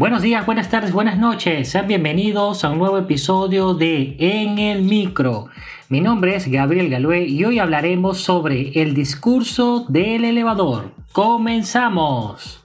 Buenos días, buenas tardes, buenas noches. Sean bienvenidos a un nuevo episodio de En el Micro. Mi nombre es Gabriel Galué y hoy hablaremos sobre el discurso del elevador. ¡Comenzamos!